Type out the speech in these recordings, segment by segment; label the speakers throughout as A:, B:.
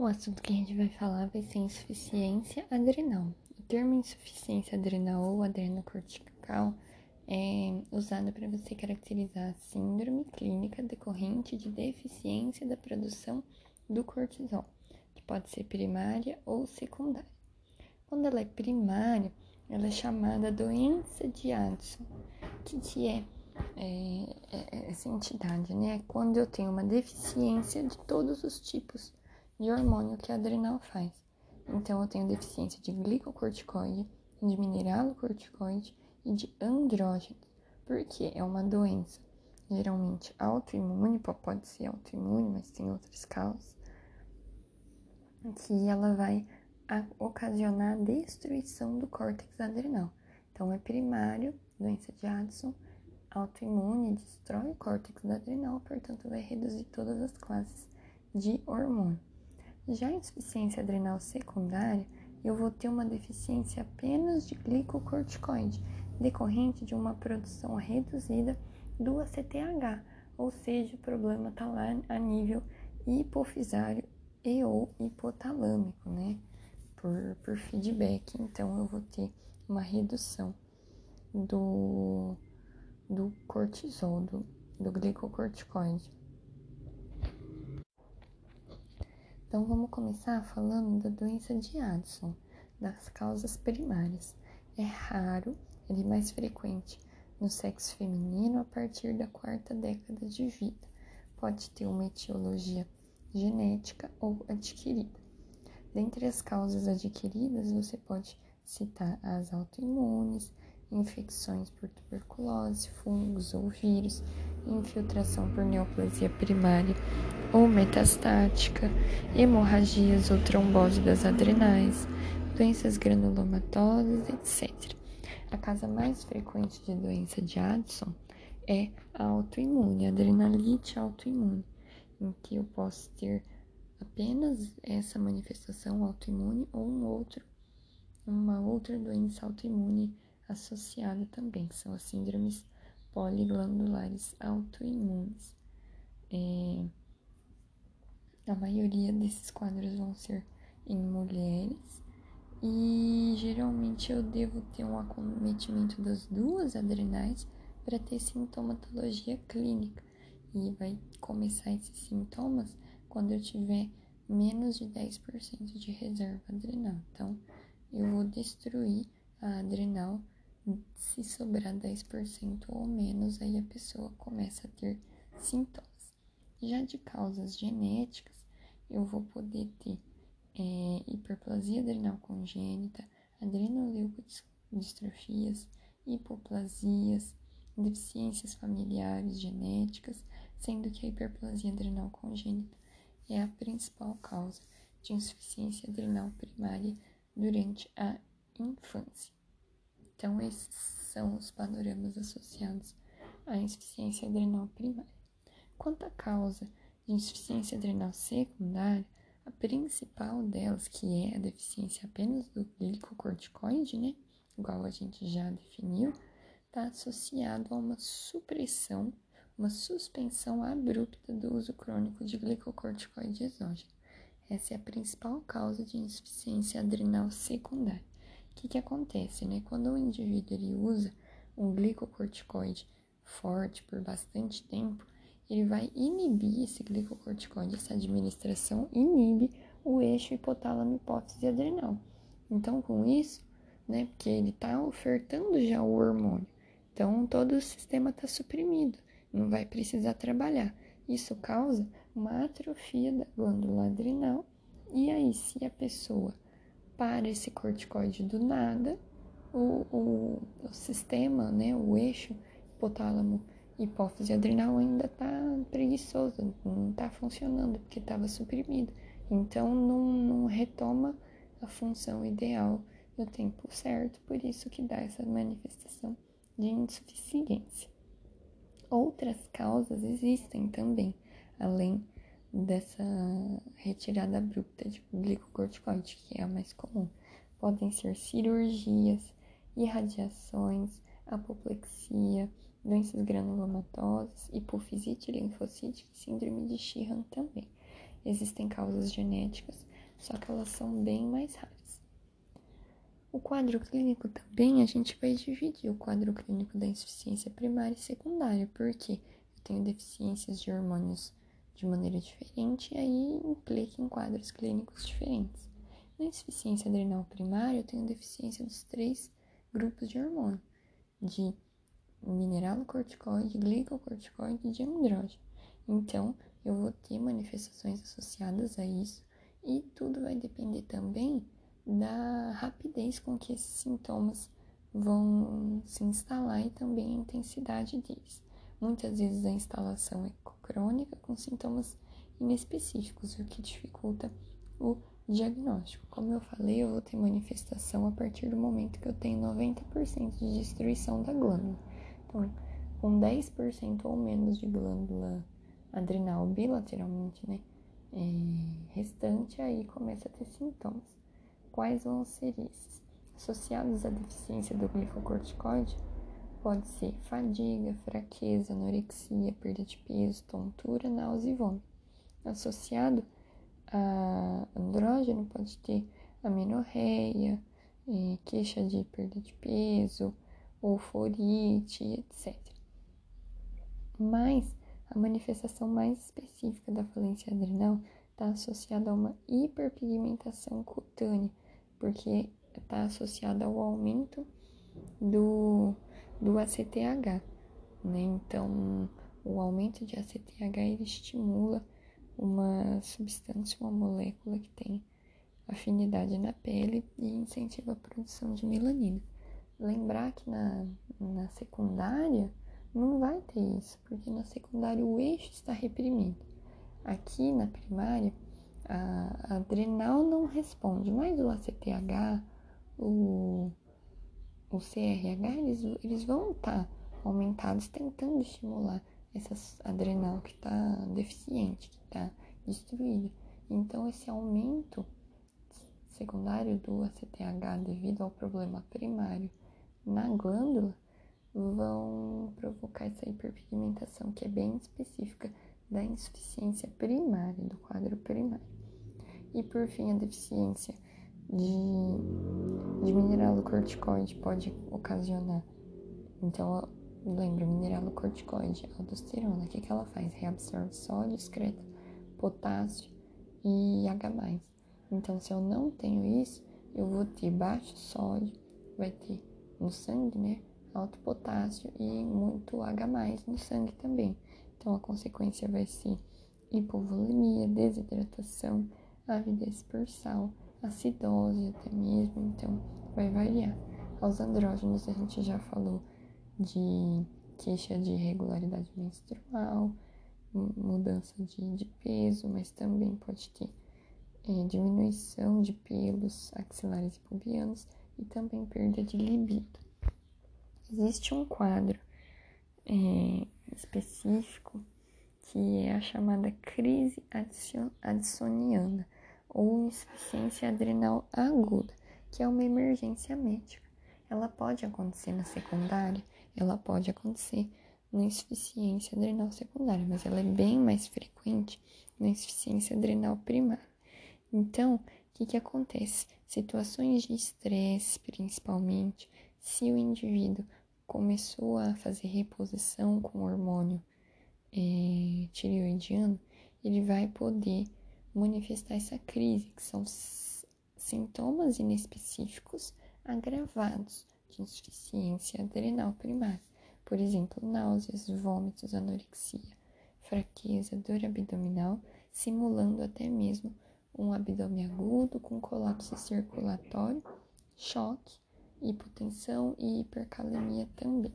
A: O assunto que a gente vai falar vai ser insuficiência adrenal. O termo insuficiência adrenal ou adrenocortical é usado para você caracterizar a síndrome clínica decorrente de deficiência da produção do cortisol, que pode ser primária ou secundária. Quando ela é primária, ela é chamada doença de Addison. Que, que é, é, é essa entidade? Né? Quando eu tenho uma deficiência de todos os tipos de hormônio que a adrenal faz. Então, eu tenho deficiência de glicocorticoide, de mineralocorticoide e de andrógenos, porque é uma doença geralmente autoimune, pode ser autoimune, mas tem outras causas, que ela vai ocasionar a destruição do córtex adrenal. Então, é primário, doença de Addison, autoimune, destrói o córtex adrenal, portanto, vai reduzir todas as classes de hormônio. Já a insuficiência adrenal secundária, eu vou ter uma deficiência apenas de glicocorticoide, decorrente de uma produção reduzida do ACTH, ou seja, o problema está lá a nível hipofisário e ou hipotalâmico, né? Por, por feedback, então eu vou ter uma redução do, do cortisol, do, do glicocorticoide. Então vamos começar falando da doença de Addison, das causas primárias. É raro, ele é mais frequente no sexo feminino a partir da quarta década de vida. Pode ter uma etiologia genética ou adquirida. Dentre as causas adquiridas, você pode citar as autoimunes, infecções por tuberculose, fungos ou vírus, infiltração por neoplasia primária ou metastática, hemorragias ou trombose das adrenais, doenças granulomatosas, etc. A causa mais frequente de doença de Addison é a autoimune, adrenalite autoimune, em que eu posso ter apenas essa manifestação autoimune ou um outro, uma outra doença autoimune associada também, são as síndromes poliglandulares autoimunes. É, a maioria desses quadros vão ser em mulheres e geralmente eu devo ter um acometimento das duas adrenais para ter sintomatologia clínica e vai começar esses sintomas quando eu tiver menos de 10% de reserva adrenal. Então, eu vou destruir a adrenal se sobrar 10% ou menos, aí a pessoa começa a ter sintomas. Já de causas genéticas, eu vou poder ter é, hiperplasia adrenal congênita, adrenoleucodistrofias, hipoplasias, deficiências familiares genéticas, sendo que a hiperplasia adrenal congênita é a principal causa de insuficiência adrenal primária durante a infância. Então, esses são os panoramas associados à insuficiência adrenal primária. Quanto à causa de insuficiência adrenal secundária, a principal delas, que é a deficiência apenas do glicocorticoide, né? Igual a gente já definiu, está associado a uma supressão, uma suspensão abrupta do uso crônico de glicocorticoide exógeno. Essa é a principal causa de insuficiência adrenal secundária. Que, que acontece, né? Quando o indivíduo ele usa um glicocorticoide forte por bastante tempo, ele vai inibir esse glicocorticoide, essa administração inibe o eixo hipotálamo hipófise adrenal. Então, com isso, né, porque ele está ofertando já o hormônio, então todo o sistema está suprimido, não vai precisar trabalhar. Isso causa uma atrofia da glândula adrenal, e aí, se a pessoa para esse corticoide do nada, o, o, o sistema, né, o eixo hipotálamo hipófise adrenal ainda está preguiçosa, não está funcionando porque estava suprimido. Então não, não retoma a função ideal no tempo certo, por isso que dá essa manifestação de insuficiência. Outras causas existem também, além dessa retirada abrupta de glicocorticoide, que é a mais comum. Podem ser cirurgias, irradiações, apoplexia, doenças granulomatosas, hipofisite linfocítica e síndrome de Sheehan também. Existem causas genéticas só que elas são bem mais raras. O quadro clínico também a gente vai dividir o quadro clínico da insuficiência primária e secundária, porque eu tenho deficiências de hormônios de maneira diferente e aí implica em quadros clínicos diferentes. Na insuficiência adrenal primária, eu tenho deficiência dos três grupos de hormônio, de mineralocorticoide, glicocorticoide e de andrógeno. Então, eu vou ter manifestações associadas a isso e tudo vai depender também da rapidez com que esses sintomas vão se instalar e também a intensidade deles. Muitas vezes a instalação é crônica com sintomas inespecíficos, o que dificulta o diagnóstico. Como eu falei, eu vou ter manifestação a partir do momento que eu tenho 90% de destruição da glândula. Então, com 10% ou menos de glândula adrenal bilateralmente, né? É, restante, aí começa a ter sintomas. Quais vão ser esses? Associados à deficiência do glicocorticoide, pode ser fadiga, fraqueza, anorexia, perda de peso, tontura, náusea e vômito. Associado a andrógeno, pode ter amenorreia, é, queixa de perda de peso, euforite, etc. Mas a manifestação mais específica da falência adrenal está associada a uma hiperpigmentação cutânea, porque está associada ao aumento do, do ACTH. Né? Então, o aumento de ACTH ele estimula uma substância, uma molécula que tem afinidade na pele e incentiva a produção de melanina. Lembrar que na, na secundária não vai ter isso, porque na secundária o eixo está reprimido. Aqui na primária, a, adrenal não responde, mas o ACTH, o, o CRH, eles, eles vão estar tá aumentados tentando estimular essa adrenal que está deficiente, que está destruída. Então, esse aumento secundário do ACTH devido ao problema primário na glândula vão provocar essa hiperpigmentação, que é bem específica da insuficiência primária, do quadro primário. E por fim, a deficiência de, de mineralocorticoide pode ocasionar. Então, lembra, mineralocorticoide, aldosterona, o que, que ela faz? Reabsorve sódio, excreta potássio e H+. Então, se eu não tenho isso, eu vou ter baixo sódio, vai ter no sangue, né? alto potássio e muito H no sangue também. Então a consequência vai ser hipovolemia, desidratação, avidez por sal, acidose até mesmo, então vai variar. Aos andrógenos a gente já falou de queixa de irregularidade menstrual, mudança de, de peso, mas também pode ter é, diminuição de pelos axilares e pubianos e também perda de libido existe um quadro é, específico que é a chamada crise addisoniana ou insuficiência adrenal aguda, que é uma emergência médica. Ela pode acontecer na secundária, ela pode acontecer na insuficiência adrenal secundária, mas ela é bem mais frequente na insuficiência adrenal primária. Então, o que, que acontece? Situações de estresse, principalmente, se o indivíduo começou a fazer reposição com hormônio é, tireoidiano, ele vai poder manifestar essa crise, que são sintomas inespecíficos agravados de insuficiência adrenal primária. Por exemplo, náuseas, vômitos, anorexia, fraqueza, dor abdominal, simulando até mesmo um abdômen agudo com colapso circulatório, choque hipotensão e hipercalemia também.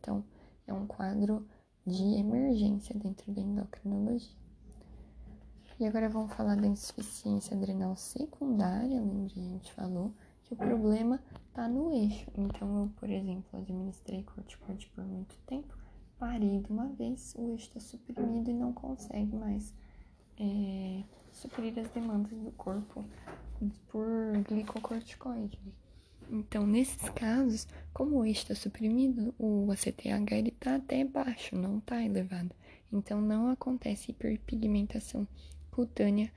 A: Então, é um quadro de emergência dentro da endocrinologia. E agora vamos falar da insuficiência adrenal secundária. Que a gente falou que o problema está no eixo. Então, eu, por exemplo, administrei corticoide por muito tempo, parei de uma vez, o eixo está suprimido e não consegue mais é, suprir as demandas do corpo por glicocorticoide. Então, nesses casos, como o eixo está suprimido, o ACTH está até baixo, não está elevado. Então, não acontece hiperpigmentação cutânea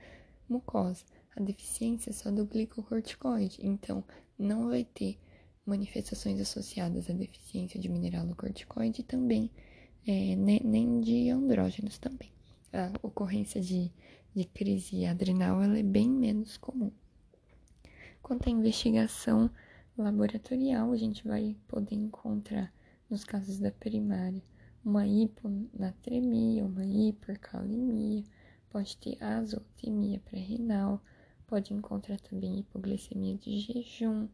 A: mucosa. a deficiência só do glicocorticoide, então não vai ter manifestações associadas à deficiência de mineralocorticoide e também é, nem de andrógenos também. A ocorrência de, de crise adrenal é bem menos comum. Quanto à investigação laboratorial, a gente vai poder encontrar, nos casos da primária, uma hiponatremia, uma hipercalemia, pode ter azotemia pré-renal, pode encontrar também hipoglicemia de jejum,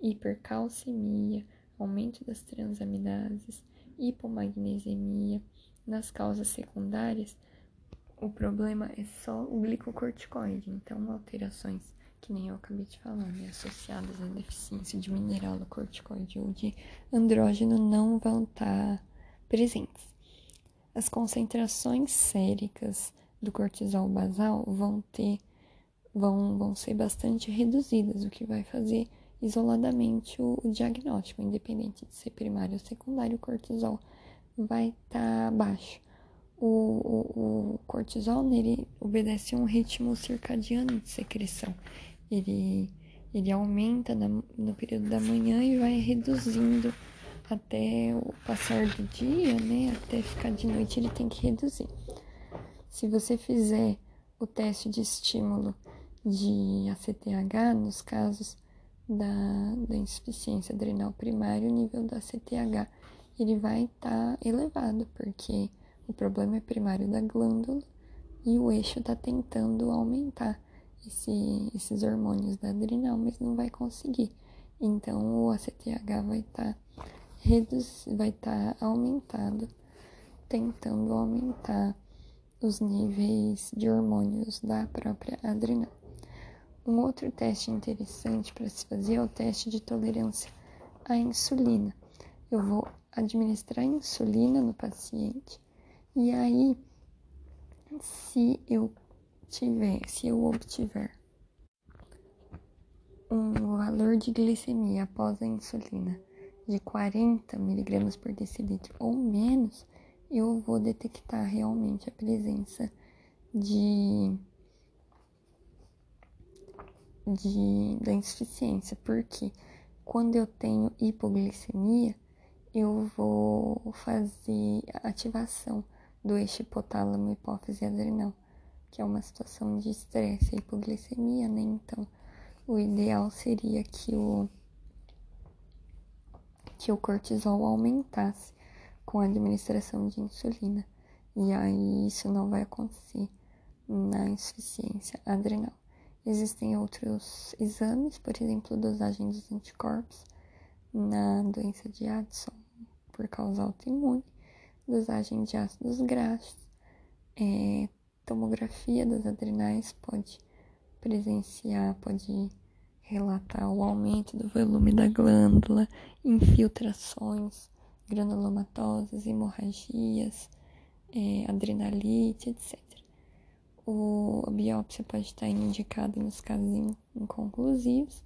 A: hipercalcemia, aumento das transaminases, hipomagnesemia. Nas causas secundárias, o problema é só o glicocorticoide, então alterações que nem eu acabei de falar, né, associadas à deficiência de mineralocorticoide ou de andrógeno não vão estar tá presentes. As concentrações séricas do cortisol basal vão ter vão, vão ser bastante reduzidas, o que vai fazer isoladamente o, o diagnóstico, independente de ser primário ou secundário, o cortisol vai estar tá baixo. O, o, o, cortisol nele obedece a um ritmo circadiano de secreção. Ele, ele aumenta na, no período da manhã e vai reduzindo até o passar do dia, né? Até ficar de noite, ele tem que reduzir. Se você fizer o teste de estímulo de ACTH, nos casos da, da insuficiência adrenal primária, o nível da ACTH ele vai estar tá elevado, porque o problema é primário da glândula e o eixo está tentando aumentar esse, esses hormônios da adrenal, mas não vai conseguir. Então o ACTH vai estar tá vai estar tá aumentado, tentando aumentar os níveis de hormônios da própria adrenal. Um outro teste interessante para se fazer é o teste de tolerância à insulina. Eu vou administrar insulina no paciente e aí, se eu tiver, se eu obtiver um valor de glicemia após a insulina de 40 miligramas por decilitro ou menos, eu vou detectar realmente a presença de, de da insuficiência, porque quando eu tenho hipoglicemia, eu vou fazer ativação do eixo hipotálamo hipófise adrenal, que é uma situação de estresse, hipoglicemia, né? Então, o ideal seria que o que o cortisol aumentasse com a administração de insulina. E aí isso não vai acontecer na insuficiência adrenal. Existem outros exames, por exemplo, dosagem dos anticorpos na doença de Addison por causa autoimune, dosagem de ácidos graxos, é, tomografia das adrenais pode presenciar, pode relatar o aumento do volume da glândula, infiltrações, granulomatosas, hemorragias, é, adrenalite, etc. O, a biópsia pode estar indicada nos casos inconclusivos,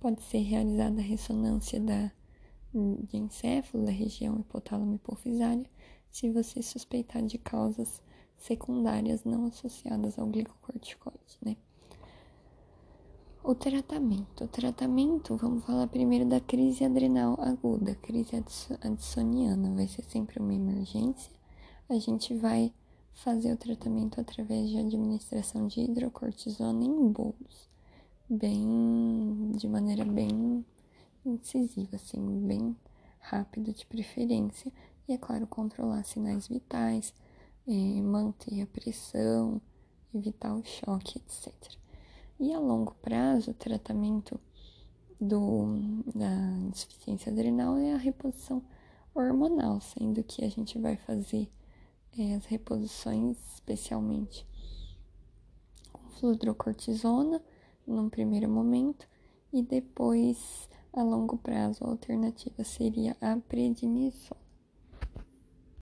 A: pode ser realizada a ressonância da, de encéfalo da região hipotálamo hipofisária se você suspeitar de causas secundárias não associadas ao glicocorticoide, né? O tratamento. O tratamento, vamos falar primeiro da crise adrenal aguda, crise addisoniana. Vai ser sempre uma emergência. A gente vai fazer o tratamento através de administração de hidrocortisona em bolos, bem, de maneira bem incisiva, assim, bem rápido de preferência. E, é claro, controlar sinais vitais, eh, manter a pressão, evitar o choque, etc. E a longo prazo, o tratamento do, da insuficiência adrenal é a reposição hormonal, sendo que a gente vai fazer é, as reposições especialmente com fludrocortisona num primeiro momento e depois a longo prazo a alternativa seria a prednisona.